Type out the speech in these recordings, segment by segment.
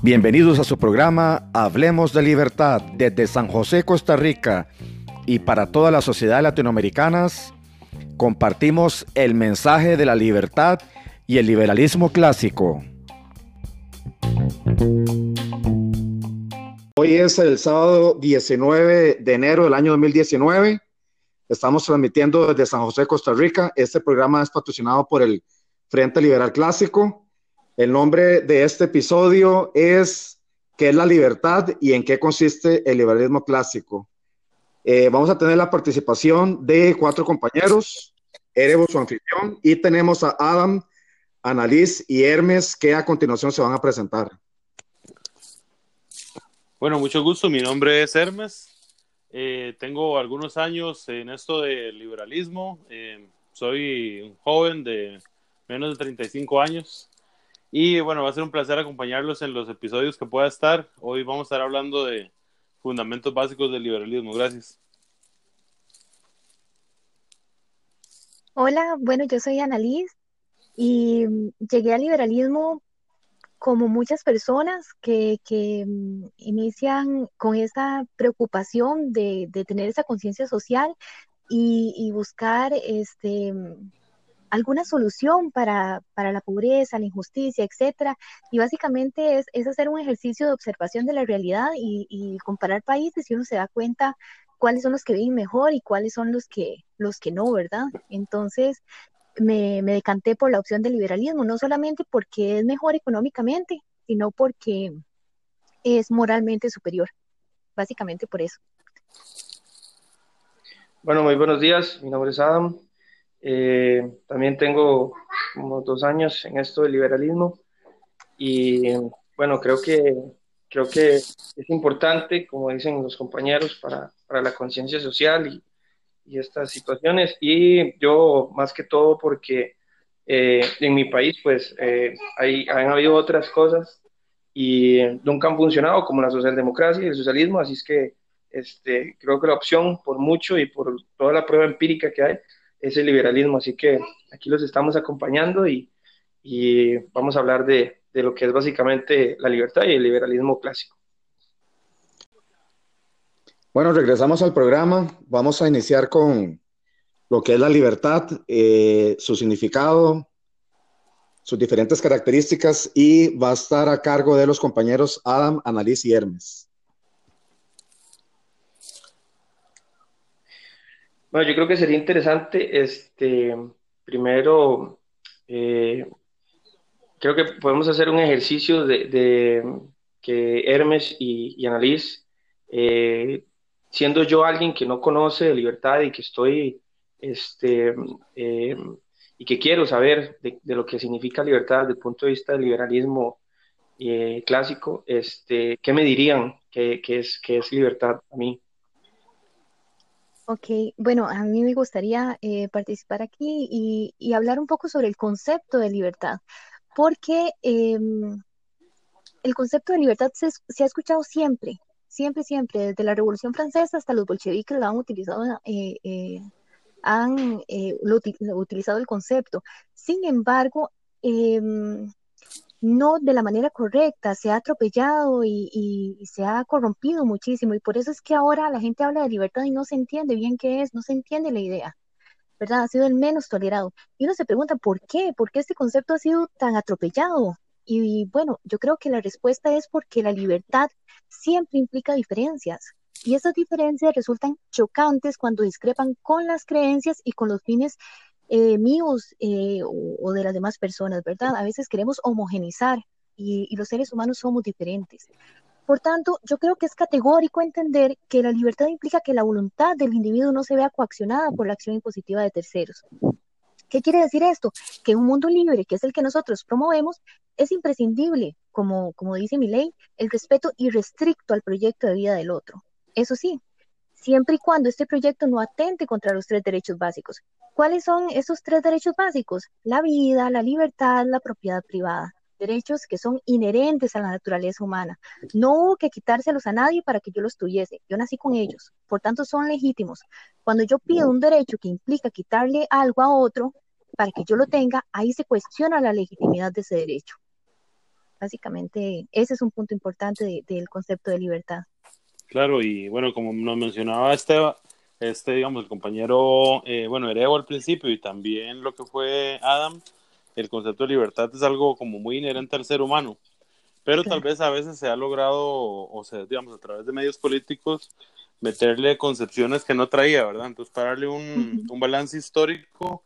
Bienvenidos a su programa Hablemos de Libertad desde San José, Costa Rica y para todas las sociedades latinoamericanas. Compartimos el mensaje de la libertad y el liberalismo clásico. Hoy es el sábado 19 de enero del año 2019. Estamos transmitiendo desde San José, Costa Rica. Este programa es patrocinado por el Frente Liberal Clásico el nombre de este episodio es ¿Qué es la libertad y en qué consiste el liberalismo clásico? Eh, vamos a tener la participación de cuatro compañeros, Erebo, su anfitrión, y tenemos a Adam, Annalise y Hermes, que a continuación se van a presentar. Bueno, mucho gusto. Mi nombre es Hermes. Eh, tengo algunos años en esto de liberalismo. Eh, soy un joven de menos de 35 años. Y bueno, va a ser un placer acompañarlos en los episodios que pueda estar. Hoy vamos a estar hablando de fundamentos básicos del liberalismo. Gracias. Hola, bueno, yo soy Annalise y llegué al liberalismo como muchas personas que, que mm, inician con esa preocupación de, tener esa conciencia social y, buscar este, alguna solución para, la pobreza, la injusticia, etcétera. Y básicamente es, es, hacer un ejercicio de observación de la realidad y, comparar países y uno se da cuenta cuáles son los que viven mejor y cuáles son los que, los que no, ¿verdad? Entonces me, me decanté por la opción del liberalismo, no solamente porque es mejor económicamente, sino porque es moralmente superior, básicamente por eso. Bueno, muy buenos días, mi nombre es Adam, eh, también tengo como dos años en esto del liberalismo y bueno, creo que, creo que es importante, como dicen los compañeros, para, para la conciencia social y, y, estas situaciones. Y yo, más que todo, porque eh, en mi país, pues, eh, hay, han habido otras cosas y nunca han funcionado, como la socialdemocracia y el socialismo, así es que este, creo que la opción, por mucho y por toda la prueba empírica que hay, es el liberalismo. Así que aquí los estamos acompañando y, vamos a hablar de, lo que es básicamente la libertad y el liberalismo clásico. Bueno, regresamos al programa. Vamos a iniciar con lo que es la libertad, eh, su significado, sus diferentes características y va a estar a cargo de los compañeros Adam, Annalise y Hermes. Bueno, yo creo que sería interesante, este, primero, eh, creo que podemos hacer un ejercicio de, que Hermes y, y Annalise, eh, siendo yo alguien que no conoce libertad y que estoy, este, eh, y que quiero saber de, lo que significa libertad desde el punto de vista del liberalismo clásico, este, ¿qué me dirían que, es, que es libertad a mí? Ok, bueno, a mí me gustaría eh, participar aquí y, hablar un poco sobre el concepto de libertad, porque em, el concepto de libertad se, ha escuchado siempre, siempre, siempre, desde la Revolución Francesa hasta los bolcheviques lo han utilizado, eh, eh, han utilizado el concepto. Sin embargo, em, no de la manera correcta, se ha atropellado y, se ha corrompido muchísimo. Y por eso es que ahora la gente habla de libertad y no se entiende bien qué es, no se entiende la idea, ¿verdad? Ha sido el menos tolerado. Y uno se pregunta, ¿por qué? ¿Por qué este concepto ha sido tan atropellado? Y, bueno, yo creo que la respuesta es porque la libertad siempre implica diferencias. Y esas diferencias resultan chocantes cuando discrepan con las creencias y con los fines eh, míos eh, o, de las demás personas, ¿verdad? A veces queremos homogenizar y, los seres humanos somos diferentes. Por tanto, yo creo que es categórico entender que la libertad implica que la voluntad del individuo no se vea coaccionada por la acción impositiva de terceros. ¿Qué quiere decir esto? Que un mundo libre, que es el que nosotros promovemos, es imprescindible, como, como dice mi ley, el respeto irrestricto al proyecto de vida del otro. Eso sí, siempre y cuando este proyecto no atente contra los tres derechos básicos. ¿Cuáles son esos tres derechos básicos? La vida, la libertad, la propiedad privada. Derechos que son inherentes a la naturaleza humana. No hubo que quitárselos a nadie para que yo los tuviese. Yo nací con ellos. Por tanto, son legítimos. Cuando yo pido un derecho que implica quitarle algo a otro, para que yo lo tenga, ahí se cuestiona la legitimidad de ese derecho. Básicamente, ese es un punto importante del concepto de libertad. Claro, y bueno, como nos mencionaba este, este digamos, el compañero, eh, bueno, Ereo al principio y también lo que fue Adam, el concepto de libertad es algo como muy inherente al ser humano, pero tal vez a veces se ha logrado, o sea, digamos, a través de medios políticos, meterle concepciones que no traía, ¿verdad? Entonces, para darle un, un balance histórico,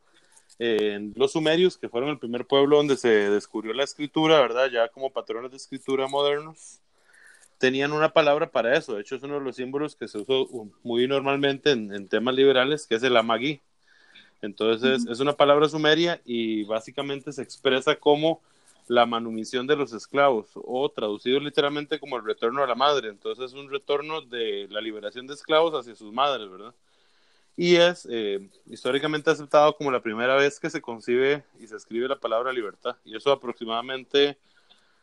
en los sumerios, que fueron el primer pueblo donde se descubrió la escritura, ¿verdad? Ya como patrones de escritura modernos, tenían una palabra para eso. De hecho, es uno de los símbolos que se usa muy normalmente en, temas liberales, que es el amagui. Entonces, es una palabra sumeria y básicamente se expresa como la manumisión de los esclavos, o traducido literalmente como el retorno a la madre. Entonces, es un retorno de la liberación de esclavos hacia sus madres, ¿verdad? y es eh, históricamente aceptado como la primera vez que se concibe y se escribe la palabra libertad, y eso aproximadamente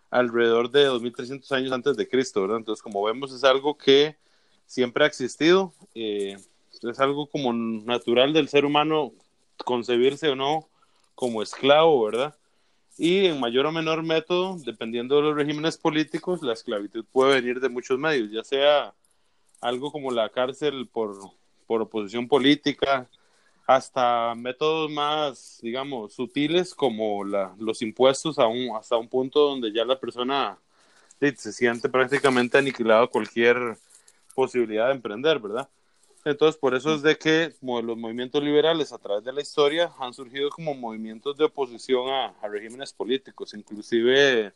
alrededor de 2300 años antes de Cristo, ¿verdad? Entonces, como vemos, es algo que siempre ha existido, eh, es algo como natural del ser humano concebirse o no como esclavo, ¿verdad? Y en mayor o menor método, dependiendo de los regímenes políticos, la esclavitud puede venir de muchos medios, ya sea algo como la cárcel por por oposición política, hasta métodos más, digamos, sutiles como la, los impuestos a un, hasta un punto donde ya la persona se siente prácticamente aniquilado cualquier posibilidad de emprender, ¿verdad? Entonces, por eso es de que los movimientos liberales a través de la historia han surgido como movimientos de oposición a, a regímenes políticos, inclusive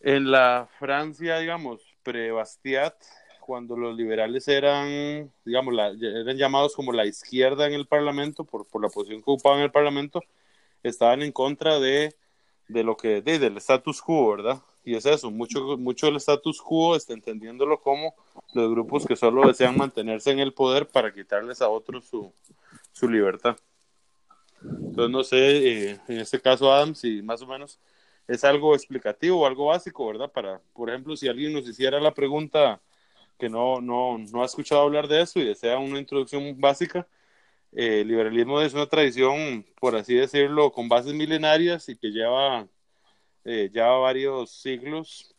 en la Francia, digamos, pre-Bastiat, cuando los liberales eran, digamos, eran llamados como la izquierda en el Parlamento, por, por la posición que ocupaban en el Parlamento, estaban en contra de, de lo que, de, del status quo, ¿verdad? Y es eso, mucho, mucho del status quo está entendiéndolo como los grupos que solo desean mantenerse en el poder para quitarles a otros su, su libertad. Entonces, no sé, eh, en este caso, Adam, si más o menos es algo explicativo o algo básico, ¿verdad? Para, por ejemplo, si alguien nos hiciera la pregunta, que no, no, no ha escuchado hablar de eso y desea una introducción básica, eh, el liberalismo es una tradición, por así decirlo, con bases milenarias y que lleva eh, varios siglos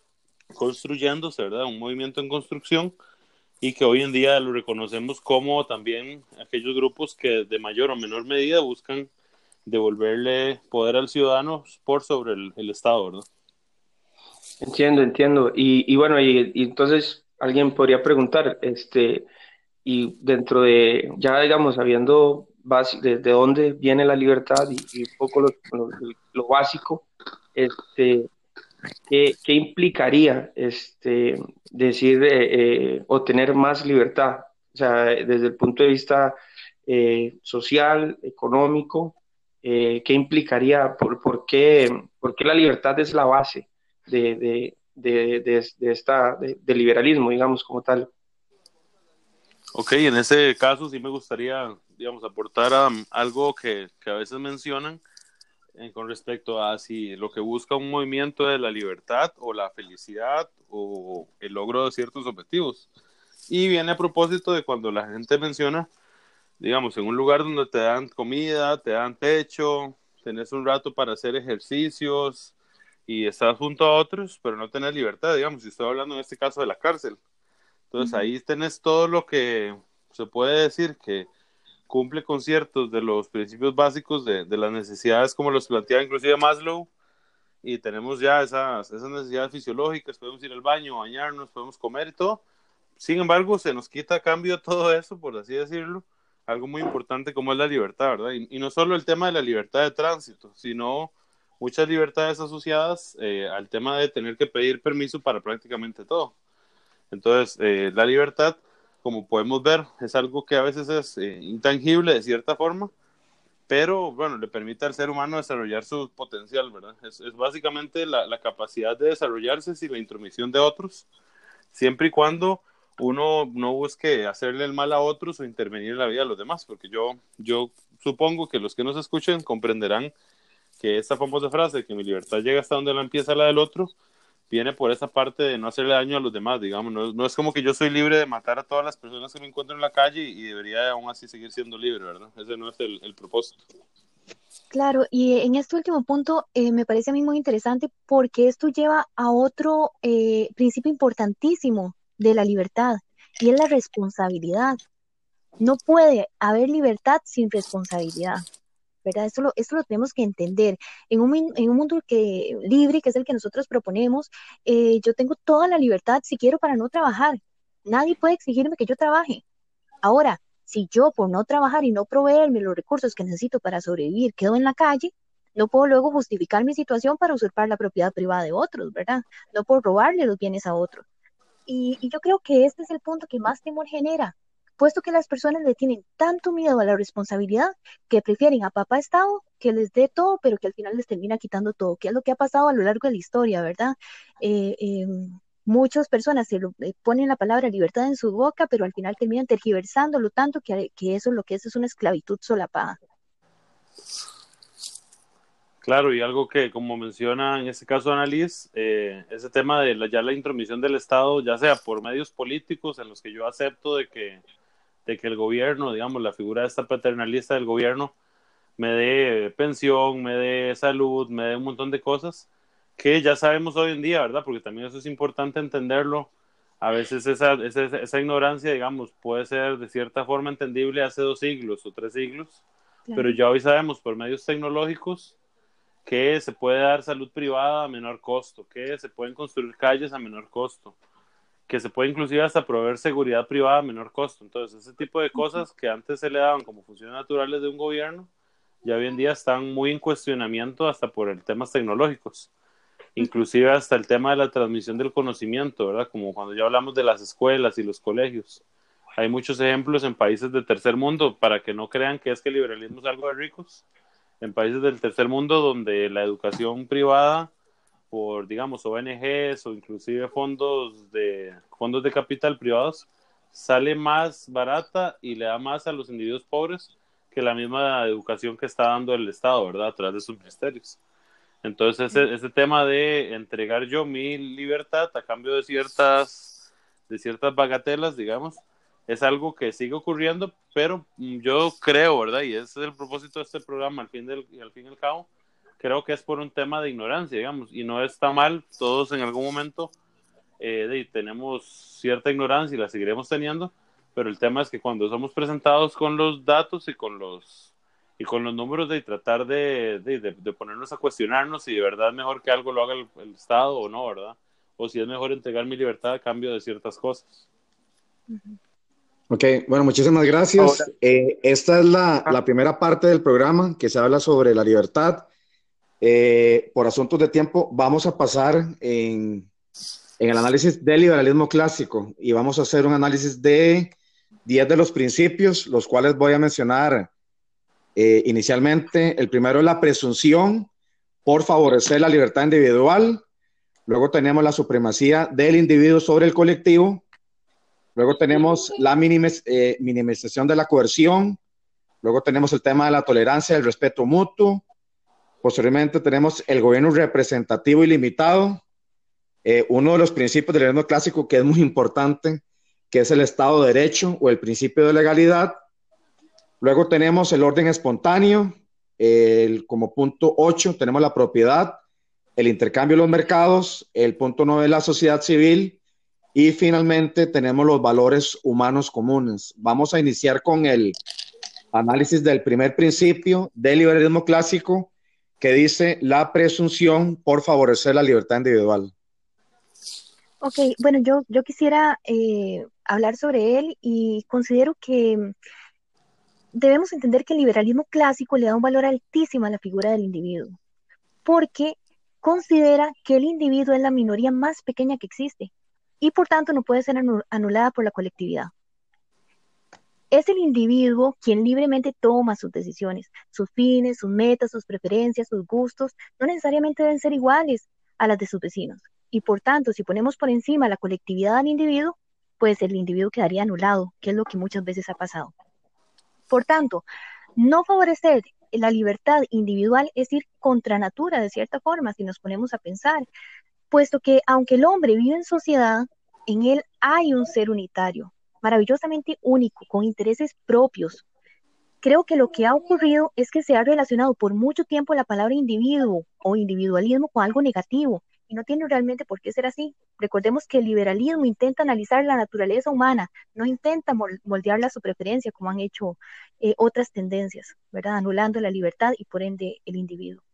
construyéndose, ¿verdad? Un movimiento en construcción y que hoy en día lo reconocemos como también aquellos grupos que de mayor o menor medida buscan devolverle poder al ciudadano por sobre el, Estado, ¿verdad? Entiendo, entiendo. Y, y bueno, y, entonces alguien podría preguntar, este, y dentro de, ya digamos, sabiendo de, de dónde viene la libertad y, un poco lo, lo, básico, este, ¿qué, ¿qué, implicaría este, decir eh, eh, obtener más libertad? O sea, desde el punto de vista eh, social, económico, ¿qué implicaría? Por, por, qué, ¿Por qué la libertad es la base de, de, de, de, esta, de, liberalismo, digamos, como tal. Ok, en ese caso sí me gustaría, digamos, aportar a, algo que, que, a veces mencionan eh, con respecto a si lo que busca un movimiento de la libertad o la felicidad o el logro de ciertos objetivos. Y viene a propósito de cuando la gente menciona, digamos, en un lugar donde te dan comida, te dan techo, tenés un rato para hacer ejercicios, y estás junto a otros, pero no tenés libertad, digamos, si estoy hablando en este caso de la cárcel. Entonces ahí tenés todo lo que se puede decir que cumple con ciertos de los principios básicos de, de las necesidades como los plantea inclusive Maslow, y tenemos ya esas, esas necesidades fisiológicas, podemos ir al baño, bañarnos, podemos comer y todo. Sin embargo, se nos quita a cambio todo eso, por así decirlo, algo muy importante como es la libertad, ¿verdad? Y, y no solo el tema de la libertad de tránsito, sino muchas libertades asociadas eh, al tema de tener que pedir permiso para prácticamente todo. Entonces, eh, la libertad, como podemos ver, es algo que a veces es eh, intangible de cierta forma, pero bueno, le permite al ser humano desarrollar su potencial, ¿verdad? Es, básicamente la, la, capacidad de desarrollarse sin la intromisión de otros, siempre y cuando uno no busque hacerle el mal a otros o intervenir en la vida de los demás, porque yo, yo supongo que los que nos escuchen comprenderán que esta famosa frase, que mi libertad llega hasta donde la empieza la del otro, viene por esa parte de no hacerle daño a los demás, digamos, no, no, es como que yo soy libre de matar a todas las personas que me encuentro en la calle y debería aún así seguir siendo libre, ¿verdad? Ese no es el, el propósito. Claro, y en este último punto eh, me parece a mí muy interesante porque esto lleva a otro eh, principio importantísimo de la libertad y es la responsabilidad. No puede haber libertad sin responsabilidad. ¿Verdad? Esto lo, esto lo tenemos que entender. En un, en un mundo que, libre, que es el que nosotros proponemos, eh, yo tengo toda la libertad, si quiero, para no trabajar. Nadie puede exigirme que yo trabaje. Ahora, si yo por no trabajar y no proveerme los recursos que necesito para sobrevivir quedo en la calle, no puedo luego justificar mi situación para usurpar la propiedad privada de otros, ¿verdad? No puedo robarle los bienes a otros. Y, y yo creo que este es el punto que más temor genera, puesto que las personas le tienen tanto miedo a la responsabilidad que prefieren a papá Estado que les dé todo, pero que al final les termina quitando todo, que es lo que ha pasado a lo largo de la historia, ¿verdad? Eh, em, muchas personas se eh, ponen la palabra libertad en su boca, pero al final terminan tergiversándolo tanto que, que eso lo que es es una esclavitud solapada. Claro, y algo que, como menciona en este caso Annalise, eh, ese tema de la, ya la intromisión del Estado, ya sea por medios políticos en los que yo acepto de que de que el gobierno, digamos, la figura de esta paternalista del gobierno, me dé pensión, me dé salud, me dé un montón de cosas que ya sabemos hoy en día, ¿verdad? Porque también eso es importante entenderlo. A veces esa, esa, esa ignorancia, digamos, puede ser de cierta forma entendible hace dos siglos o tres siglos, pero ya hoy sabemos por medios tecnológicos que se puede dar salud privada a menor costo, que se pueden construir calles a menor costo, que se puede inclusive hasta proveer seguridad privada a menor costo. Entonces, ese tipo de cosas que antes se le daban como funciones naturales de un gobierno, ya hoy en día están muy en cuestionamiento hasta por temas tecnológicos. Inclusive hasta el tema de la transmisión del conocimiento, ¿verdad? Como cuando ya hablamos de las escuelas y los colegios. Hay muchos ejemplos en países del tercer mundo, para que no crean que es que el liberalismo es algo de ricos. En países del tercer mundo donde la educación privada por, digamos, ONGs o inclusive fondos de, fondos de capital privados, sale más barata y le da más a los individuos pobres que la misma educación que está dando el Estado, ¿verdad? A través de sus ministerios. Entonces, ese, ese tema de entregar yo mi libertad a cambio de ciertas, de ciertas bagatelas, digamos, es algo que sigue ocurriendo, pero yo creo, ¿verdad? Y ese es el propósito de este programa, al fin, del, al fin y al cabo, creo que es por un tema de ignorancia, digamos, y no está mal, todos en algún momento eh, tenemos cierta ignorancia y la seguiremos teniendo, pero el tema es que cuando somos presentados con los datos y con los y con los números de tratar de, de, ponernos a cuestionarnos si de verdad es mejor que algo lo haga el, Estado o no, ¿verdad? O si es mejor entregar mi libertad a cambio de ciertas cosas. Ok, bueno, muchísimas gracias. Eh, esta es la, la, primera parte del programa que se habla sobre la libertad. Eh, por asuntos de tiempo, vamos a pasar en, el análisis del liberalismo clásico y vamos a hacer un análisis de 10 de los principios, los cuales voy a mencionar eh, inicialmente. El primero es la presunción por favorecer la libertad individual. Luego tenemos la supremacía del individuo sobre el colectivo. Luego tenemos la eh, minimización de la coerción. Luego tenemos el tema de la tolerancia, el respeto mutuo. Posteriormente tenemos el gobierno representativo y limitado, eh, uno de los principios del gobierno clásico que es muy importante, que es el Estado de Derecho o el principio de legalidad. Luego tenemos el orden espontáneo, el, como punto 8 tenemos la propiedad, el intercambio de los mercados, el punto 9 la sociedad civil y finalmente tenemos los valores humanos comunes. Vamos a iniciar con el análisis del primer principio del liberalismo clásico, que dice la presunción por favorecer la libertad individual. Ok, bueno, yo, yo quisiera eh, hablar sobre él y considero que debemos entender que el liberalismo clásico le da un valor altísimo a la figura del individuo, porque considera que el individuo es la minoría más pequeña que existe y por tanto no puede ser anulada por la colectividad. Es el individuo quien libremente toma sus decisiones, sus fines, sus metas, sus preferencias, sus gustos, no necesariamente deben ser iguales a las de sus vecinos. Y por tanto, si ponemos por encima la colectividad al individuo, pues el individuo quedaría anulado, que es lo que muchas veces ha pasado. Por tanto, no favorecer la libertad individual es ir contra natura, de cierta forma, si nos ponemos a pensar, puesto que aunque el hombre vive en sociedad, en él hay un ser unitario, maravillosamente único, con intereses propios, creo que lo que ha ocurrido es que se ha relacionado por mucho tiempo la palabra individuo o individualismo con algo negativo y no tiene realmente por qué ser así. Recordemos que el liberalismo intenta analizar la naturaleza humana, no intenta moldearla a su preferencia como han hecho eh, otras tendencias, ¿verdad? Anulando la libertad y por ende el individuo.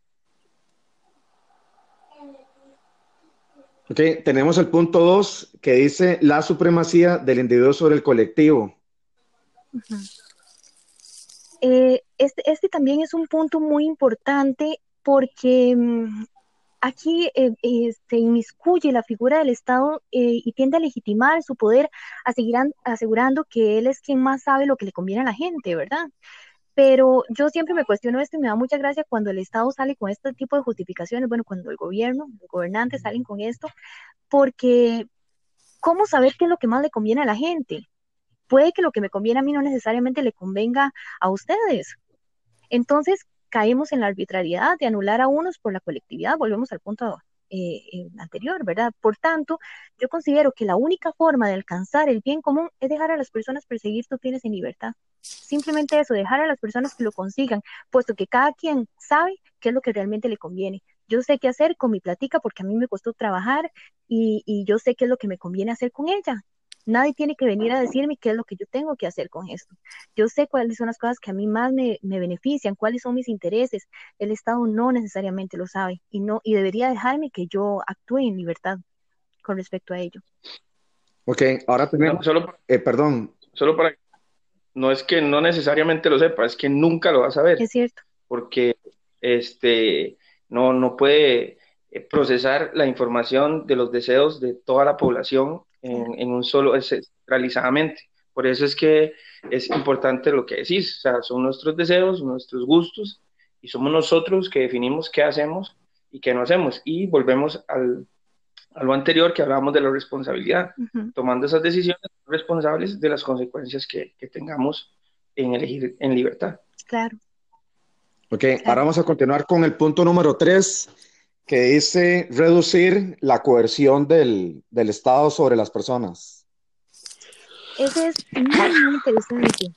Ok, tenemos el punto 2 que dice la supremacía del individuo sobre el colectivo. Eh, este, este, también es un punto muy importante porque mm, aquí eh, eh, se inmiscuye la figura del Estado y tiende a legitimar su poder, asegurando que él es quien más sabe lo que le conviene a la gente, ¿verdad? Pero yo siempre me cuestiono esto y me da mucha gracia cuando el Estado sale con este tipo de justificaciones, bueno, cuando el gobierno, los gobernantes salen con esto, porque ¿cómo saber qué es lo que más le conviene a la gente? Puede que lo que me conviene a mí no necesariamente le convenga a ustedes. Entonces, caemos en la arbitrariedad de anular a unos por la colectividad, volvemos al punto eh, anterior, ¿verdad? Por tanto, yo considero que la única forma de alcanzar el bien común es dejar a las personas perseguir sus fines en libertad. Simplemente eso, dejar a las personas que lo consigan, puesto que cada quien sabe qué es lo que realmente le conviene. Yo sé qué hacer con mi platica porque a mí me costó trabajar y, y yo sé qué es lo que me conviene hacer con ella. Nadie tiene que venir a decirme qué es lo que yo tengo que hacer con esto. Yo sé cuáles son las cosas que a mí más me, benefician, cuáles son mis intereses. El Estado no necesariamente lo sabe y no y debería dejarme que yo actúe en libertad con respecto a ello. Ok, ahora tenemos, solo, eh, perdón. Solo para, no es que no necesariamente lo sepa, es que nunca lo va a saber. Es cierto. Porque este, no, no puede eh, procesar la información de los deseos de toda la población en, un solo, centralizadamente. Por eso es que es importante lo que decís, o sea, son nuestros deseos, nuestros gustos, y somos nosotros que definimos qué hacemos y qué no hacemos. Y volvemos al, a lo anterior que hablábamos de la responsabilidad, tomando esas decisiones responsables de las consecuencias que, que tengamos en elegir en libertad. Claro. Ok, ahora vamos a continuar con el punto número tres, que dice reducir la coerción del, del Estado sobre las personas. Ese es muy, interesante.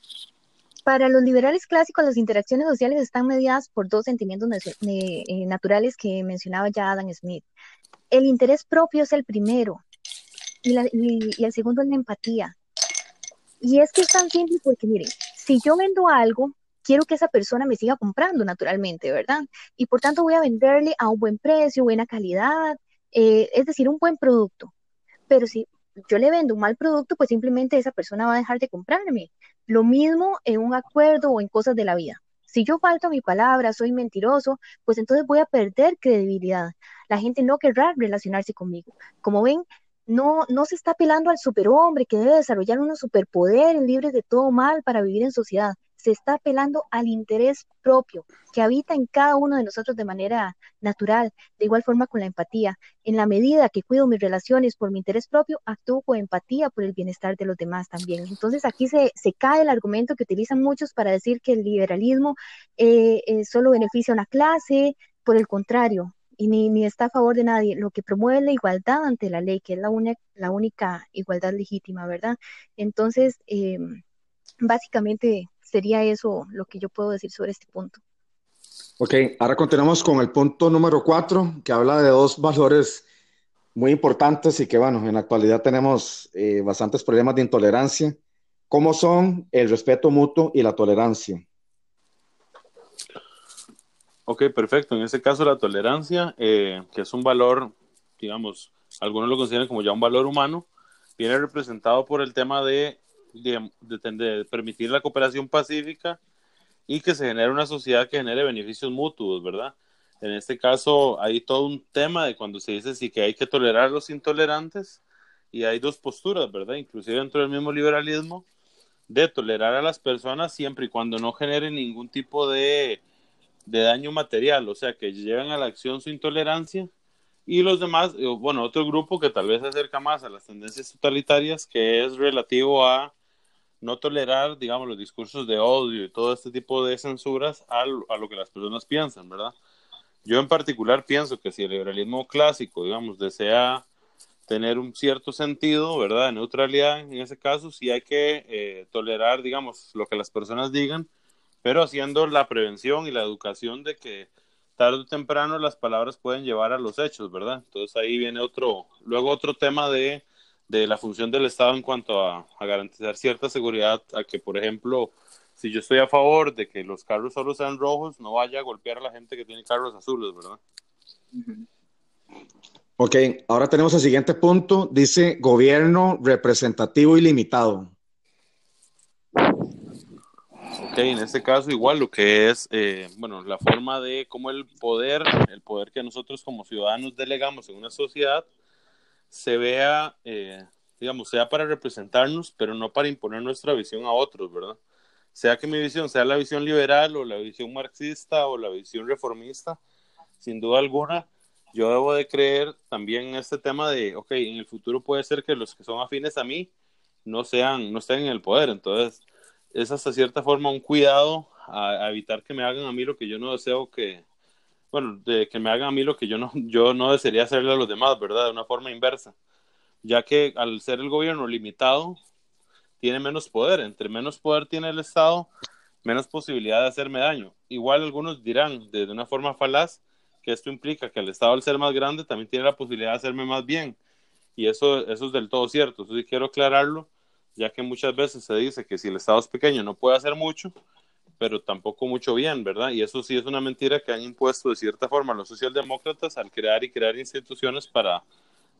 Para los liberales clásicos, las interacciones sociales están mediadas por dos sentimientos eh, naturales que mencionaba ya Adam Smith. El interés propio es el primero y, el segundo es la empatía. Y es que es tan simple porque, miren, si yo vendo algo, quiero que esa persona me siga comprando naturalmente, ¿verdad? Y por tanto voy a venderle a un buen precio, buena calidad, eh, es decir, un buen producto. Pero si yo le vendo un mal producto, pues simplemente esa persona va a dejar de comprarme. Lo mismo en un acuerdo o en cosas de la vida. Si yo falto a mi palabra, soy mentiroso, pues entonces voy a perder credibilidad. La gente no querrá relacionarse conmigo. Como ven, no, no se está apelando al superhombre que debe desarrollar unos superpoderes libres de todo mal para vivir en sociedad se está apelando al interés propio que habita en cada uno de nosotros de manera natural, de igual forma con la empatía. En la medida que cuido mis relaciones por mi interés propio, actúo con empatía por el bienestar de los demás también. Entonces aquí se, cae el argumento que utilizan muchos para decir que el liberalismo eh, eh, solo beneficia a una clase, por el contrario, y ni, ni, está a favor de nadie, lo que promueve la igualdad ante la ley, que es la, la única igualdad legítima, ¿verdad? Entonces, eh, básicamente sería eso lo que yo puedo decir sobre este punto. Ok, ahora continuamos con el punto número cuatro, que habla de dos valores muy importantes y que, bueno, en la actualidad tenemos eh, bastantes problemas de intolerancia, como son el respeto mutuo y la tolerancia. Ok, perfecto. En este caso, la tolerancia, eh, que es un valor, digamos, algunos lo consideran como ya un valor humano, viene representado por el tema de de, permitir la cooperación pacífica y que se genere una sociedad que genere beneficios mutuos, ¿verdad? En este caso hay todo un tema de cuando se dice sí que hay que tolerar a los intolerantes y hay dos posturas, ¿verdad? Inclusive dentro del mismo liberalismo de tolerar a las personas siempre y cuando no genere ningún tipo de, de daño material, o sea, que lleven a la acción su intolerancia y los demás, bueno, otro grupo que tal vez se acerca más a las tendencias totalitarias, que es relativo a no tolerar, digamos, los discursos de odio y todo este tipo de censuras a, a lo que las personas piensan, ¿verdad? Yo en particular pienso que si el liberalismo clásico, digamos, desea tener un cierto sentido, ¿verdad? Neutralidad en ese caso, sí hay que eh, tolerar, digamos, lo que las personas digan, pero haciendo la prevención y la educación de que tarde o temprano las palabras pueden llevar a los hechos, ¿verdad? Entonces ahí viene otro, luego otro tema de, la función del Estado en cuanto a, garantizar cierta seguridad, a que, por ejemplo, si yo estoy a favor de que los carros solo sean rojos, no vaya a golpear a la gente que tiene carros azules, ¿verdad? Ok, ahora tenemos el siguiente punto, dice gobierno representativo y limitado. En este caso igual lo que es, eh, bueno, la forma de cómo el poder, el poder que nosotros como ciudadanos delegamos en una sociedad, se vea, eh, digamos, sea para representarnos, pero no para imponer nuestra visión a otros, ¿verdad? Sea que mi visión sea la visión liberal o la visión marxista o la visión reformista, sin duda alguna, yo debo de creer también en este tema de, ok, en el futuro puede ser que los que son afines a mí no sean, no estén en el poder, entonces es hasta cierta forma un cuidado a, evitar que me hagan a mí lo que yo no deseo que, bueno, de que me hagan a mí lo que yo no, yo no desearía hacerle a los demás, ¿verdad? De una forma inversa, ya que al ser el gobierno limitado, tiene menos poder, entre menos poder tiene el Estado, menos posibilidad de hacerme daño. Igual algunos dirán de, una forma falaz que esto implica que el Estado al ser más grande también tiene la posibilidad de hacerme más bien. Y eso, eso es del todo cierto. Entonces quiero aclararlo ya que muchas veces se dice que si el Estado es pequeño no puede hacer mucho, pero tampoco mucho bien, ¿verdad? Y eso sí es una mentira que han impuesto de cierta forma los socialdemócratas al crear y crear instituciones para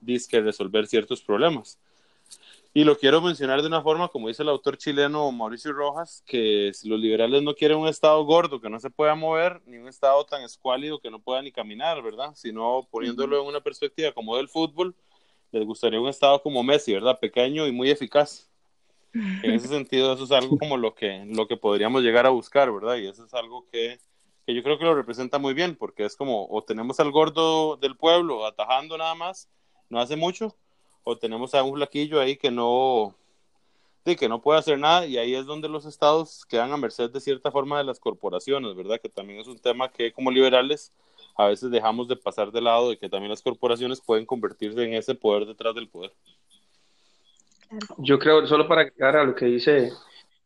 disque resolver ciertos problemas. Y lo quiero mencionar de una forma, como dice el autor chileno Mauricio Rojas, que si los liberales no quieren un Estado gordo que no se pueda mover, ni un Estado tan escuálido que no pueda ni caminar, ¿verdad? Sino poniéndolo en una perspectiva como del fútbol, les gustaría un Estado como Messi, ¿verdad? Pequeño y muy eficaz. En ese sentido, eso es algo como lo que, lo que podríamos llegar a buscar, ¿verdad? Y eso es algo que, que yo creo que lo representa muy bien, porque es como, o tenemos al gordo del pueblo atajando nada más, no hace mucho, o tenemos a un flaquillo ahí que no, sí, que no puede hacer nada, y ahí es donde los estados quedan a merced de cierta forma de las corporaciones, ¿verdad? Que también es un tema que como liberales a veces dejamos de pasar de lado de que también las corporaciones pueden convertirse en ese poder detrás del poder. Yo creo, solo para agregar a lo que dice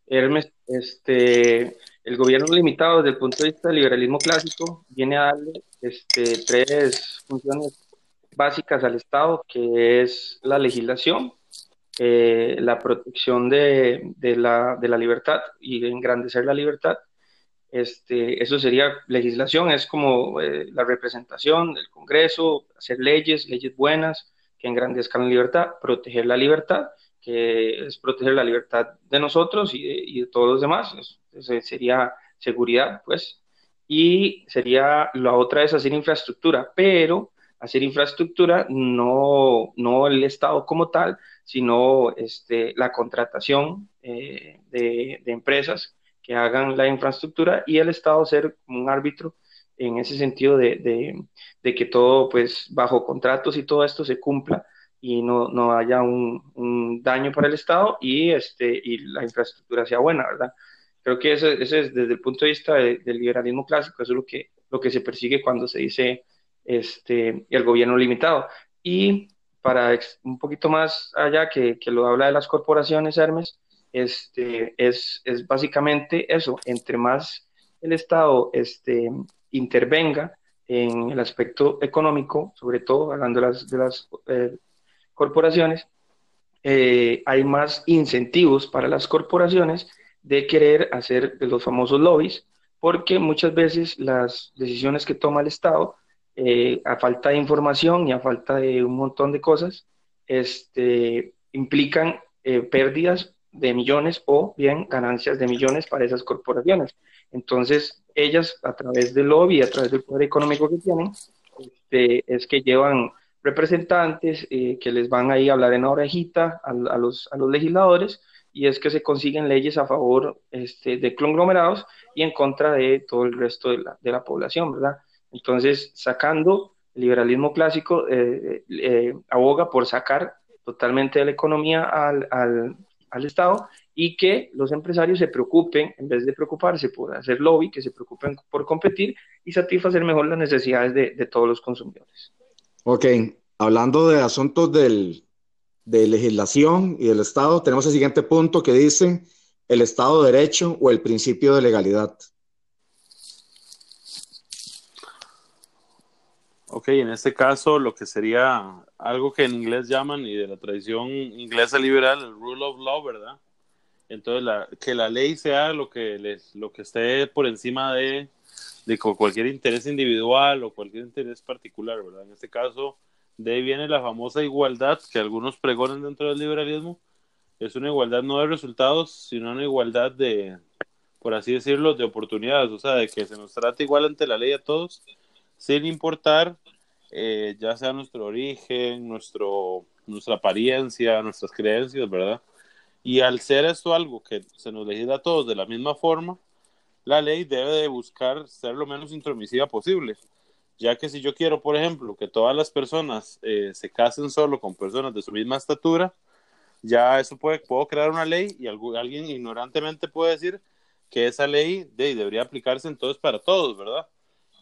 Hermes, este, el gobierno limitado desde el punto de vista del liberalismo clásico viene a darle este, tres funciones básicas al Estado, que es la legislación, eh, la protección de, de, la, de, la, libertad y engrandecer la libertad. Este, eso sería legislación, es como eh, la representación del Congreso, hacer leyes, leyes buenas que engrandezcan la libertad, proteger la libertad que es proteger la libertad de nosotros y de, todos los demás. Eso sería seguridad, pues. Y sería, la otra es hacer infraestructura, pero hacer infraestructura no, no el Estado como tal, sino este, la contratación eh, de, de, empresas que hagan la infraestructura y el Estado ser un árbitro en ese sentido de, de, de que todo, pues, bajo contratos y todo esto se cumpla y no, no haya un, un, daño para el Estado y, este, y la infraestructura sea buena, ¿verdad? Creo que ese, ese es desde el punto de vista del liberalismo clásico, eso es lo que, lo que se persigue cuando se dice este, el gobierno limitado. Y para un poquito más allá, que, que lo habla de las corporaciones, Hermes, este, es, es básicamente eso, entre más el Estado este, intervenga en el aspecto económico, sobre todo hablando de las, de las eh, corporaciones, eh, hay más incentivos para las corporaciones de querer hacer los famosos lobbies, porque muchas veces las decisiones que toma el Estado, eh, a falta de información y a falta de un montón de cosas, este, implican eh, pérdidas de millones o bien ganancias de millones para esas corporaciones. Entonces, ellas, a través del lobby, a través del poder económico que tienen, este, es que llevan representantes eh, que les van ahí a hablar en la orejita a, los, a los legisladores y es que se consiguen leyes a favor este, de conglomerados y en contra de todo el resto de la, de la población, ¿verdad? Entonces, sacando el liberalismo clásico, eh, eh, aboga por sacar totalmente de la economía al, al, al, Estado y que los empresarios se preocupen, en vez de preocuparse por hacer lobby, que se preocupen por competir y satisfacer mejor las necesidades de, de todos los consumidores. Ok, hablando de asuntos del, de legislación y del Estado, tenemos el siguiente punto que dice el Estado de Derecho o el principio de legalidad. Ok, en este caso lo que sería algo que en inglés llaman y de la tradición inglesa liberal, el rule of law, ¿verdad? Entonces, la, que la ley sea lo que, les, lo que esté por encima de, de cualquier interés individual o cualquier interés particular, ¿verdad? En este caso, de ahí viene la famosa igualdad que algunos pregonan dentro del liberalismo. Es una igualdad no de resultados, sino una igualdad de, por así decirlo, de oportunidades, o sea, de que se nos trate igual ante la ley a todos, sin importar eh, ya sea nuestro origen, nuestro, nuestra apariencia, nuestras creencias, ¿verdad? Y al ser esto algo que se nos legisla a todos de la misma forma, la ley debe de buscar ser lo menos intromisiva posible. Ya que si yo quiero, por ejemplo, que todas las personas eh, se casen solo con personas de su misma estatura, ya eso puede, puedo crear una ley y alguien ignorantemente puede decir que esa ley de, debería aplicarse entonces para todos, ¿verdad?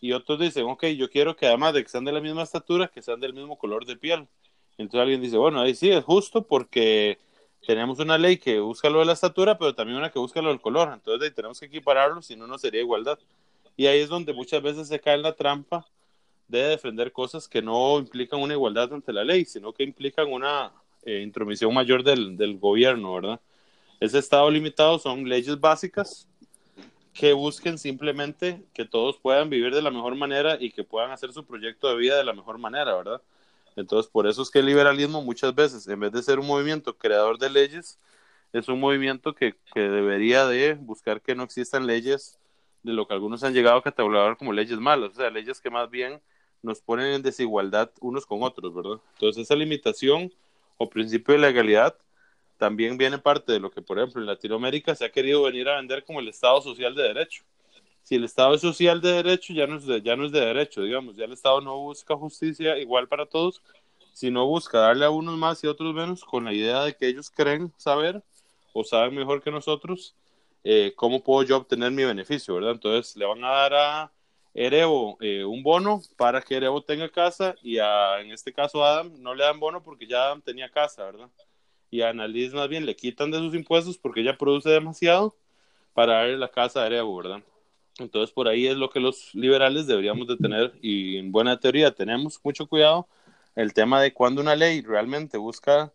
Y otros dicen, ok, yo quiero que además de que sean de la misma estatura, que sean del mismo color de piel. Entonces alguien dice, bueno, ahí sí es justo porque tenemos una ley que busca lo de la estatura, pero también una que busca lo del color. Entonces ahí tenemos que equipararlo, si no, no sería igualdad. Y ahí es donde muchas veces se cae en la trampa de defender cosas que no implican una igualdad ante la ley, sino que implican una eh, intromisión mayor del, del gobierno, ¿verdad? Ese estado limitado son leyes básicas que busquen simplemente que todos puedan vivir de la mejor manera y que puedan hacer su proyecto de vida de la mejor manera, ¿verdad? Entonces, por eso es que el liberalismo muchas veces, en vez de ser un movimiento creador de leyes, es un movimiento que, que debería de buscar que no existan leyes de lo que algunos han llegado a catalogar como leyes malas, o sea, leyes que más bien nos ponen en desigualdad unos con otros, ¿verdad? Entonces, esa limitación o principio de legalidad también viene parte de lo que, por ejemplo, en Latinoamérica se ha querido venir a vender como el Estado social de derecho si el Estado es social de derecho, ya no es de, ya no es de derecho, digamos, ya el Estado no busca justicia igual para todos, sino busca darle a unos más y a otros menos con la idea de que ellos creen saber o saben mejor que nosotros eh, cómo puedo yo obtener mi beneficio, ¿verdad? Entonces le van a dar a Erebo eh, un bono para que Erebo tenga casa y a, en este caso a Adam no le dan bono porque ya Adam tenía casa, ¿verdad? Y a Annalise más bien le quitan de sus impuestos porque ella produce demasiado para darle la casa a Erebo, ¿verdad? Entonces, por ahí es lo que los liberales deberíamos de tener y en buena teoría tenemos mucho cuidado el tema de cuando una ley realmente busca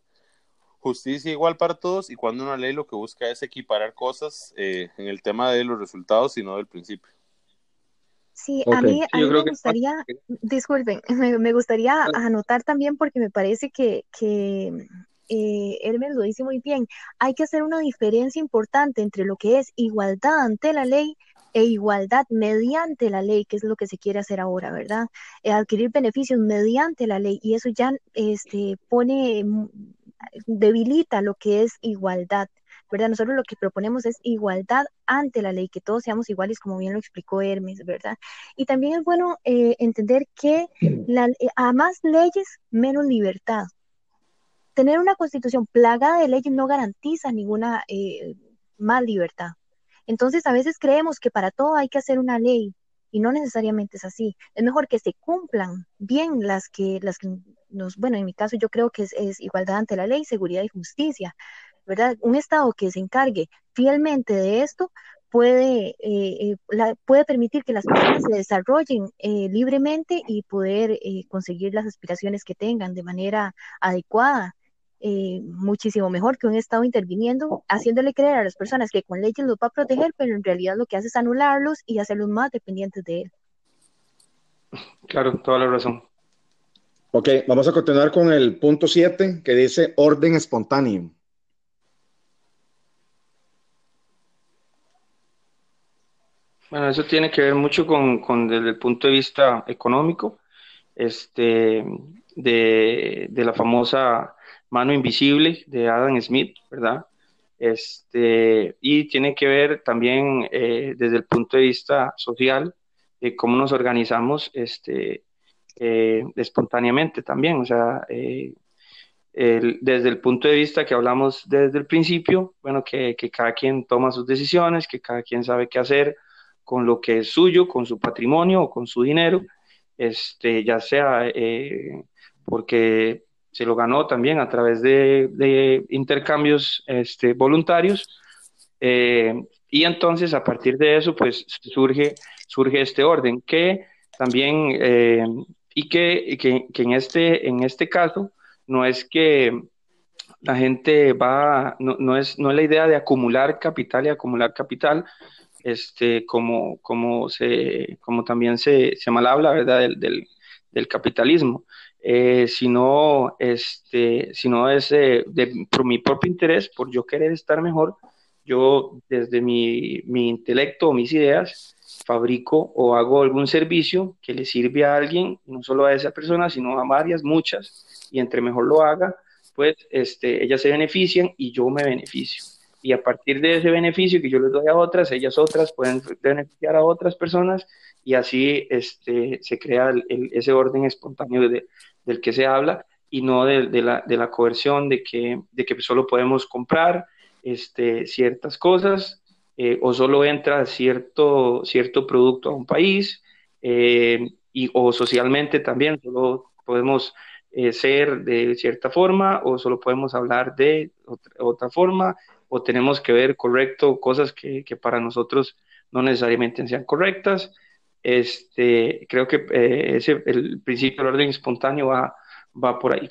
justicia igual para todos y cuando una ley lo que busca es equiparar cosas eh, en el tema de los resultados y no del principio. Sí, a mí, a mí me gustaría, disculpen, me, gustaría anotar también porque me parece que, que eh, Hermes lo dice muy bien, hay que hacer una diferencia importante entre lo que es igualdad ante la ley e igualdad mediante la ley, que es lo que se quiere hacer ahora, ¿verdad? Eh, adquirir beneficios mediante la ley y eso ya este, pone, mm, debilita lo que es igualdad. ¿verdad? Nosotros lo que proponemos es igualdad ante la ley, que todos seamos iguales, como bien lo explicó Hermes, ¿verdad? Y también es bueno eh, entender que eh, a más leyes, menos libertad. Tener una constitución plagada de leyes no garantiza ninguna más libertad. Entonces, a veces creemos que para todo hay que hacer una ley y no necesariamente es así. Es mejor que se cumplan bien las que, las que nos, bueno, en mi caso yo creo que es, igualdad ante la ley, seguridad y justicia, ¿verdad? Un Estado que se encargue fielmente de esto puede, eh, eh, puede permitir que las personas se desarrollen eh, libremente y poder conseguir las aspiraciones que tengan de manera adecuada eh, muchísimo mejor que un Estado interviniendo, haciéndole creer a las personas que con leyes los va a proteger, pero en realidad lo que hace es anularlos y hacerlos más dependientes de él. Claro, toda la razón. Ok, vamos a continuar con el punto 7 que dice orden espontáneo. Bueno, eso tiene que ver mucho con, con desde el punto de vista económico, este, de, de la famosa Mano Invisible de Adam Smith, ¿verdad? Este, y tiene que ver también eh, desde el punto de vista social, de cómo nos organizamos este, eh, espontáneamente también, o sea, eh, desde el punto de vista que hablamos desde el principio, bueno, que, que, cada quien toma sus decisiones, que cada quien sabe qué hacer con lo que es suyo, con su patrimonio o con su dinero, este, ya sea porque se lo ganó también a través de, intercambios este, voluntarios y entonces a partir de eso, pues surge, surge este orden que también, y que, que, en, este, en este caso, no es que la gente va, no, no, es, no es la idea de acumular capital y acumular capital, este, como, como, se, como también se, se mal habla, ¿verdad? Del, del capitalismo, eh, sino, este, sino es eh, de, por mi propio interés, por yo querer estar mejor, yo desde mi, mi intelecto o mis ideas fabrico o hago algún servicio que le sirve a alguien, no solo a esa persona, sino a varias, muchas, y entre mejor lo haga, pues este, ellas se benefician y yo me beneficio. Y a partir de ese beneficio que yo les doy a otras, ellas otras pueden beneficiar a otras personas y así este, se crea ese orden espontáneo del que se habla y no de, la, de la, coerción de que, de que solo podemos comprar este, ciertas cosas eh, o solo entra cierto, cierto producto a un país eh, y, o socialmente también solo podemos eh, ser de cierta forma o solo podemos hablar de otra, forma o tenemos que ver correcto cosas que, que, para nosotros no necesariamente sean correctas. Este, creo que eh, ese, el principio del orden espontáneo va, va por ahí.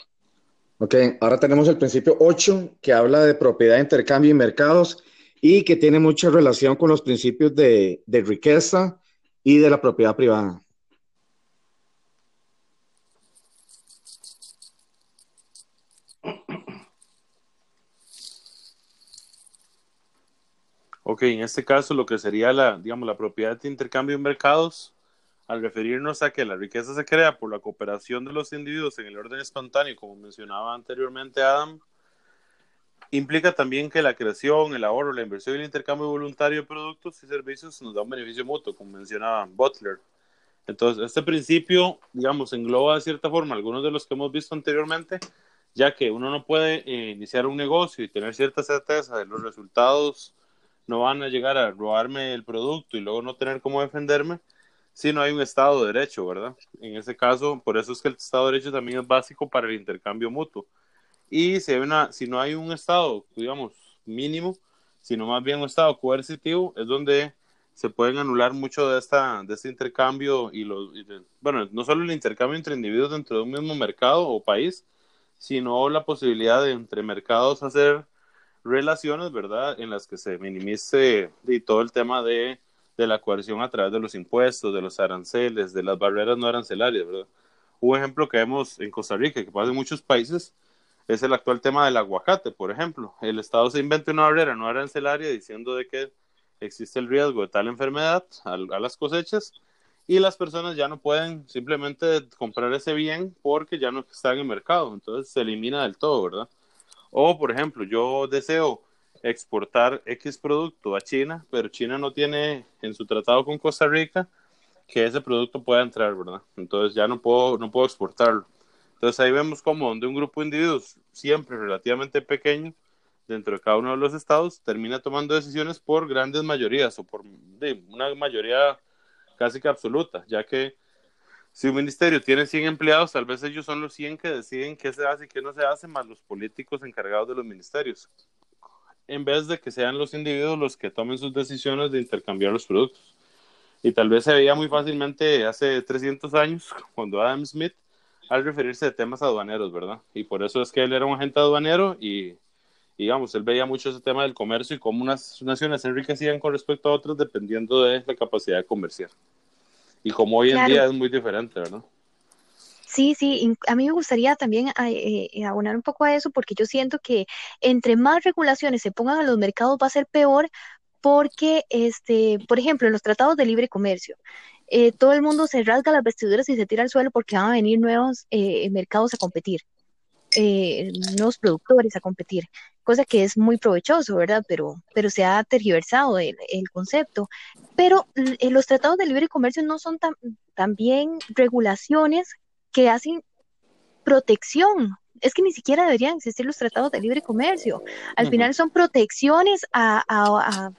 Ok, ahora tenemos el principio 8 que habla de propiedad, intercambio y mercados y que tiene mucha relación con los principios de, de riqueza y de la propiedad privada. Ok, en este caso lo que sería la, digamos, la propiedad de intercambio en mercados, al referirnos a que la riqueza se crea por la cooperación de los individuos en el orden espontáneo, como mencionaba anteriormente Adam, implica también que la creación, el ahorro, la inversión y el intercambio voluntario de productos y servicios nos da un beneficio mutuo, como mencionaba Butler. Entonces, este principio, digamos, engloba de cierta forma algunos de los que hemos visto anteriormente, ya que uno no puede eh, iniciar un negocio y tener cierta certeza de los resultados no van a llegar a robarme el producto y luego no tener cómo defenderme si no hay un Estado de Derecho, ¿verdad? En ese caso, por eso es que el Estado de Derecho también es básico para el intercambio mutuo. Y si, hay si no hay un Estado, digamos, mínimo, sino más bien un Estado coercitivo, es donde se pueden anular mucho de, esta, de este intercambio y los, bueno, no solo el intercambio entre individuos dentro de un mismo mercado o país, sino la posibilidad de entre mercados hacer relaciones, ¿verdad?, en las que se minimice y todo el tema de, de, la coerción a través de los impuestos, de los aranceles, de las barreras no arancelarias, ¿verdad? Un ejemplo que vemos en Costa Rica, que pasa en muchos países, es el actual tema del aguacate, por ejemplo. El Estado se inventa una barrera no arancelaria diciendo de que existe el riesgo de tal enfermedad a, a las cosechas y las personas ya no pueden simplemente comprar ese bien porque ya no está en el mercado, entonces se elimina del todo, ¿verdad? O, por ejemplo, yo deseo exportar X producto a China, pero China no tiene en su tratado con Costa Rica que ese producto pueda entrar, ¿verdad? Entonces ya no puedo, no puedo exportarlo. Entonces ahí vemos como donde un grupo de individuos siempre relativamente pequeño dentro de cada uno de los estados termina tomando decisiones por grandes mayorías o por una mayoría casi que absoluta, ya que si un ministerio tiene 100 empleados, tal vez ellos son los 100 que deciden qué se hace y qué no se hace, más los políticos encargados de los ministerios, en vez de que sean los individuos los que tomen sus decisiones de intercambiar los productos. Y tal vez se veía muy fácilmente hace 300 años, cuando Adam Smith, al referirse a temas aduaneros, ¿verdad? Y por eso es que él era un agente aduanero y, digamos, él veía mucho ese tema del comercio y cómo unas naciones se enriquecían con respecto a otras dependiendo de la capacidad de comerciar. Y como hoy en día es muy diferente, ¿verdad? Sí, sí, a mí me gustaría también eh, eh, abonar un poco a eso porque yo siento que entre más regulaciones se pongan a los mercados va a ser peor porque, este, por ejemplo, en los tratados de libre comercio, eh, todo el mundo se rasga las vestiduras y se tira al suelo porque van a venir nuevos mercados a competir, nuevos productores a competir cosa que es muy provechoso, ¿verdad? Pero, pero se ha tergiversado el, concepto. Pero eh, los tratados de libre comercio no son tan, también regulaciones que hacen protección. Es que ni siquiera deberían existir los tratados de libre comercio. Al final son protecciones a, a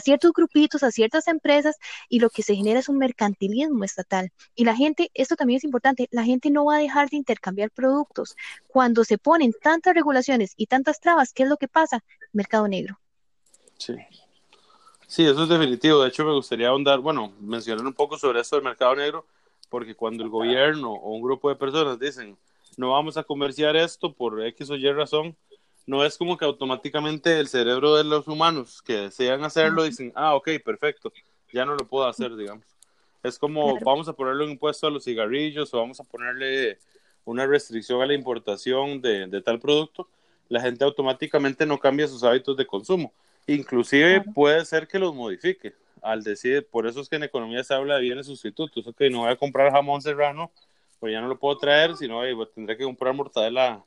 ciertos grupitos, a ciertas empresas, y lo que se genera es un mercantilismo estatal. Y la gente, esto también es importante, la gente no va a dejar de intercambiar productos. Cuando se ponen tantas regulaciones y tantas trabas, ¿qué es lo que pasa? Mercado negro. Sí. Sí, eso es definitivo. De hecho, me gustaría ahondar, bueno, mencionar un poco sobre esto del mercado negro, porque cuando el gobierno o un grupo de personas dicen, no vamos a comerciar esto por X o Y razón, no es como que automáticamente el cerebro de los humanos que desean hacerlo dicen, ah, ok, perfecto, ya no lo puedo hacer, digamos. Es como, vamos a ponerle un impuesto a los cigarrillos o vamos a ponerle una restricción a la importación de, de tal producto, la gente automáticamente no cambia sus hábitos de consumo. Inclusive puede ser que los modifique al decir, por eso es que en economía se habla de bienes sustitutos, ok, no voy a comprar jamón serrano, pues ya no lo puedo traer, sino pues, tendré que comprar mortadela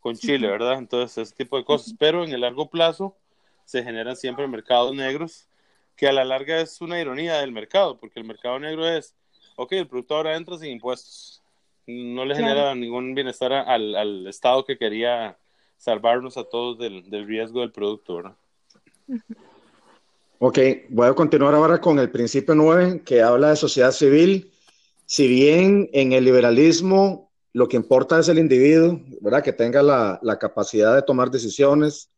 con chile, ¿verdad? Entonces, ese tipo de cosas, pero en el largo plazo se generan siempre mercados negros, que a la larga es una ironía del mercado, porque el mercado negro es, ok, el producto ahora entra sin impuestos, no le genera ningún bienestar al, al, Estado que quería salvarnos a todos del, del riesgo del producto, ¿verdad? Ok, voy a continuar ahora con el principio 9 que habla de sociedad civil. Si bien en el liberalismo lo que importa es el individuo, ¿verdad? Que tenga la, capacidad de tomar decisiones,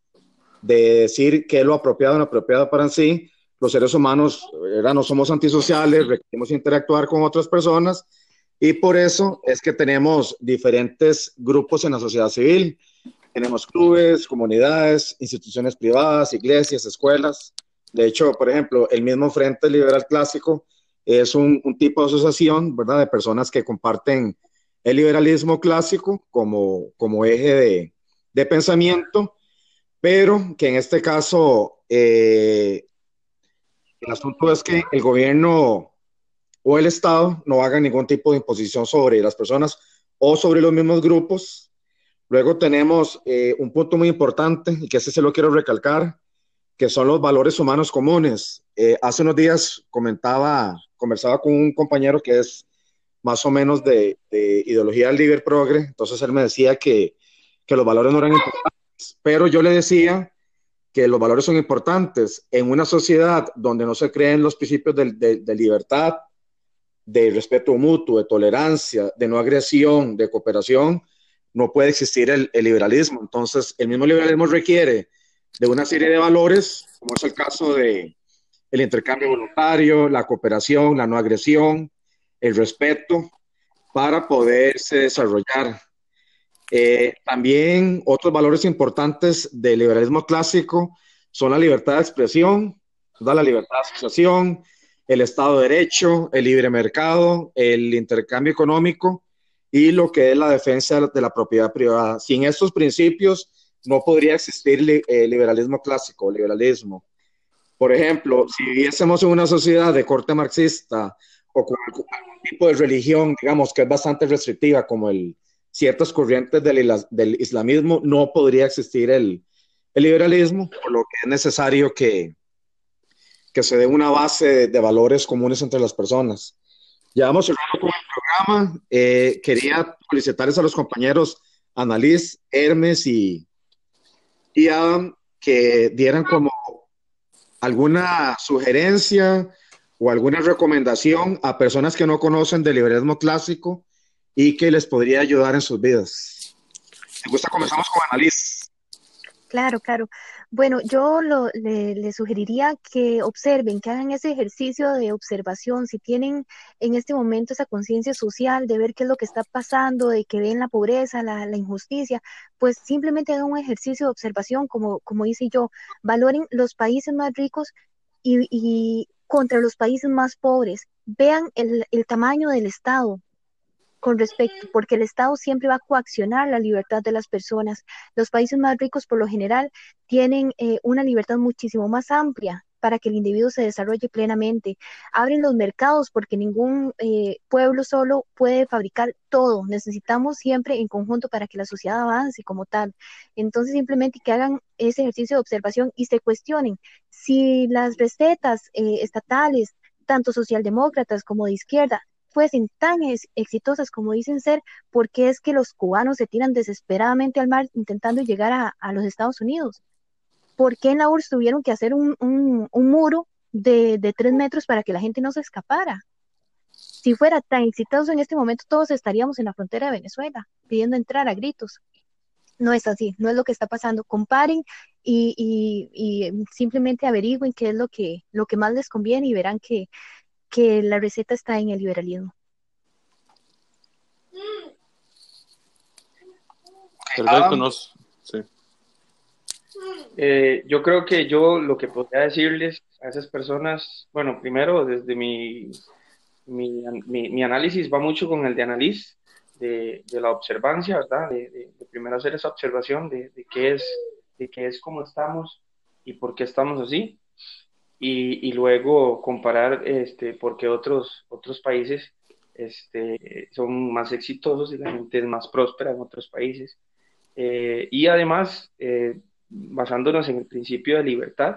de decir qué es lo apropiado o apropiado para sí. Los seres humanos ¿verdad? no somos antisociales, requerimos interactuar con otras personas y por eso es que tenemos diferentes grupos en la sociedad civil. Tenemos clubes, comunidades, instituciones privadas, iglesias, escuelas. De hecho, por ejemplo, el mismo Frente Liberal Clásico es un, tipo de asociación, ¿verdad?, de personas que comparten el liberalismo clásico como, como eje de, pensamiento, pero que en este caso eh, el asunto es que el gobierno o el Estado no haga ningún tipo de imposición sobre las personas o sobre los mismos grupos, Luego tenemos eh, un punto muy importante, y que ese se lo quiero recalcar, que son los valores humanos comunes. Eh, hace unos días comentaba, conversaba con un compañero que es más o menos de, ideología liber progre, entonces él me decía que, que los valores no eran importantes, pero yo le decía que los valores son importantes en una sociedad donde no se creen los principios de, de, libertad, de respeto mutuo, de tolerancia, de no agresión, de cooperación, no puede existir el, liberalismo. Entonces, el mismo liberalismo requiere de una serie de valores, como es el caso de el intercambio voluntario, la cooperación, la no agresión, el respeto, para poderse desarrollar. Eh, también otros valores importantes del liberalismo clásico son la libertad de expresión, la libertad de asociación, el Estado de Derecho, el libre mercado, el intercambio económico y lo que es la defensa de la propiedad privada. Sin estos principios no podría existir el eh, liberalismo clásico, liberalismo. Por ejemplo, si viviésemos en una sociedad de corte marxista o con algún tipo de religión, digamos, que es bastante restrictiva, como el, ciertas corrientes del, del islamismo, no podría existir el, el, liberalismo, por lo que es necesario que, que se dé una base de valores comunes entre las personas. Ya vamos cerrando con el programa. Eh, quería felicitarles a los compañeros Annalise, Hermes y, y Adam que dieran como alguna sugerencia o alguna recomendación a personas que no conocen del liberalismo clásico y que les podría ayudar en sus vidas. Me gusta, comenzamos con Annalise. Claro, claro. Bueno, yo le, sugeriría que observen, que hagan ese ejercicio de observación, si tienen en este momento esa conciencia social de ver qué es lo que está pasando, de que ven la pobreza, la, injusticia, pues simplemente hagan un ejercicio de observación, como, como hice yo, valoren los países más ricos y, contra los países más pobres, vean el, el tamaño del Estado, con respecto, porque el Estado siempre va a coaccionar la libertad de las personas. Los países más ricos, por lo general, tienen eh, una libertad muchísimo más amplia para que el individuo se desarrolle plenamente. Abren los mercados porque ningún eh, pueblo solo puede fabricar todo. Necesitamos siempre en conjunto para que la sociedad avance como tal. Entonces, simplemente que hagan ese ejercicio de observación y se cuestionen si las recetas eh, estatales, tanto socialdemócratas como de izquierda, fuesen tan exitosas como dicen ser, ¿por qué es que los cubanos se tiran desesperadamente al mar intentando llegar a, los Estados Unidos? ¿Por qué en la URSS tuvieron que hacer un, muro de, de, tres metros para que la gente no se escapara? Si fuera tan exitoso en este momento, todos estaríamos en la frontera de Venezuela pidiendo entrar a gritos. no es así, no es lo que está pasando. Comparen y, simplemente averigüen qué es lo que, lo que más les conviene y verán que, que la receta está en el liberalismo. Eh, yo creo que yo lo que podría decirles a esas personas, bueno, primero desde mi, mi, análisis va mucho con el de análisis de, la observancia, ¿verdad? De, primero hacer esa observación de, qué es, de qué es cómo estamos y por qué estamos así. Y, y, luego comparar este, por qué otros, otros países este, son más exitosos y la gente es más próspera en otros países. Eh, y además, eh, basándonos en el principio de libertad,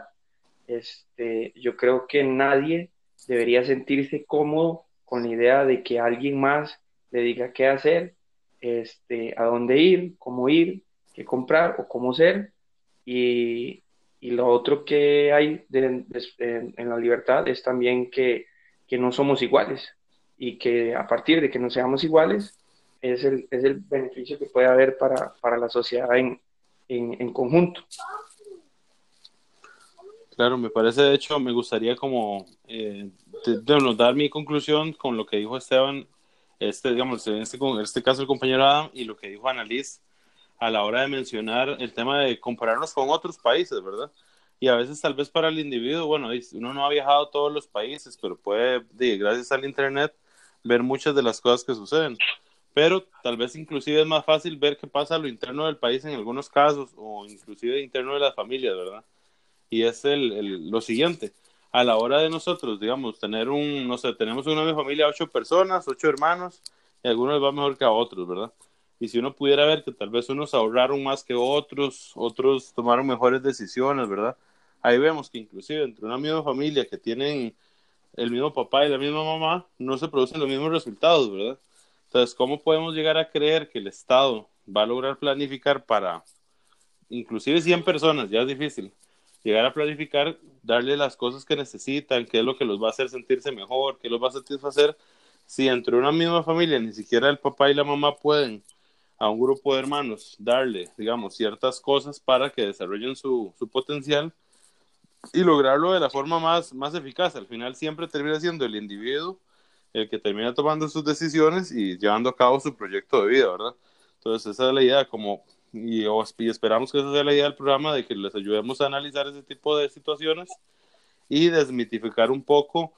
este, yo creo que nadie debería sentirse cómodo con la idea de que alguien más le diga qué hacer, este, a dónde ir, cómo ir, qué comprar o cómo ser. Y, y lo otro que hay en, la libertad es también que, que, no somos iguales y que a partir de que no seamos iguales es el, es el beneficio que puede haber para, para la sociedad en, en, conjunto. Claro, me parece, de hecho, me gustaría como eh, dar mi conclusión con lo que dijo Esteban, este, digamos, en este, en este caso el compañero Adam, y lo que dijo Annalise a la hora de mencionar el tema de compararnos con otros países, ¿verdad? Y a veces tal vez para el individuo, bueno, uno no ha viajado a todos los países, pero puede, gracias al Internet, ver muchas de las cosas que suceden pero tal vez inclusive es más fácil ver qué pasa a lo interno del país en algunos casos, o inclusive interno de las familias, ¿verdad? Y es el, lo siguiente, a la hora de nosotros, digamos, tener un, no sé, tenemos una familia, ocho personas, ocho hermanos, y a algunos va mejor que a otros, ¿verdad? Y si uno pudiera ver que tal vez unos ahorraron más que otros, otros tomaron mejores decisiones, ¿verdad? Ahí vemos que inclusive entre una misma familia que tienen el mismo papá y la misma mamá, no se producen los mismos resultados, ¿verdad? Entonces, ¿cómo podemos llegar a creer que el Estado va a lograr planificar para inclusive 100 personas? Ya es difícil. Llegar a planificar, darle las cosas que necesitan, qué es lo que los va a hacer sentirse mejor, qué los va a satisfacer. Si entre una misma familia ni siquiera el papá y la mamá pueden a un grupo de hermanos darle, digamos, ciertas cosas para que desarrollen su, su potencial y lograrlo de la forma más, más eficaz. Al final siempre termina siendo el individuo el que termina tomando sus decisiones y llevando a cabo su proyecto de vida, ¿verdad? Entonces esa es la idea, como, y, esperamos que esa sea la idea del programa, de que les ayudemos a analizar ese tipo de situaciones y desmitificar un poco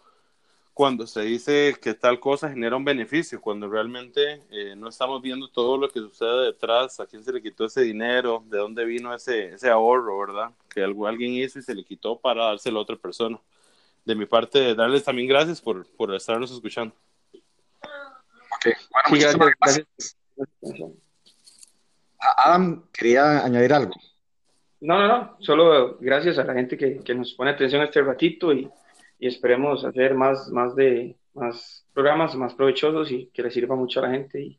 cuando se dice que tal cosa genera un beneficio, cuando realmente eh, no estamos viendo todo lo que sucede detrás, a quién se le quitó ese dinero, de dónde vino ese, ese ahorro, ¿verdad? Que alguien hizo y se le quitó para dárselo a otra persona de mi parte, darles también gracias por, por estarnos escuchando. Ok, bueno, gracias. Adam, quería añadir algo. No, no, no, solo gracias a la gente que, que nos pone atención este ratito y, y, esperemos hacer más, más, de, más programas más provechosos y que les sirva mucho a la gente y,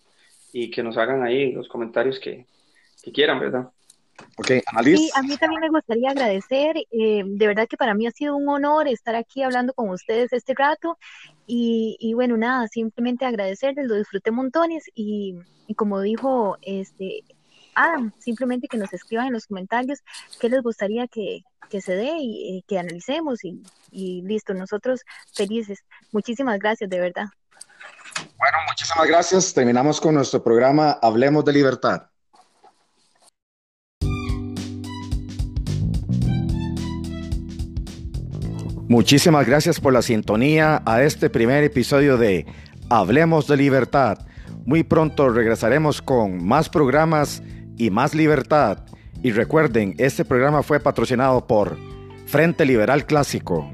y que nos hagan ahí los comentarios que, que quieran, ¿verdad? Sí, a mí también me gustaría agradecer, eh, de verdad que para mí ha sido un honor estar aquí hablando con ustedes este rato y, y bueno, nada, simplemente agradecerles, lo disfruté montones y, y, como dijo este Adam, simplemente que nos escriban en los comentarios qué les gustaría que, que se dé y que analicemos y, y listo, nosotros felices. Muchísimas gracias, de verdad. Bueno, muchísimas gracias. Terminamos con nuestro programa Hablemos de Libertad. Muchísimas gracias por la sintonía a este primer episodio de Hablemos de Libertad. Muy pronto regresaremos con más programas y más libertad. Y recuerden, este programa fue patrocinado por Frente Liberal Clásico.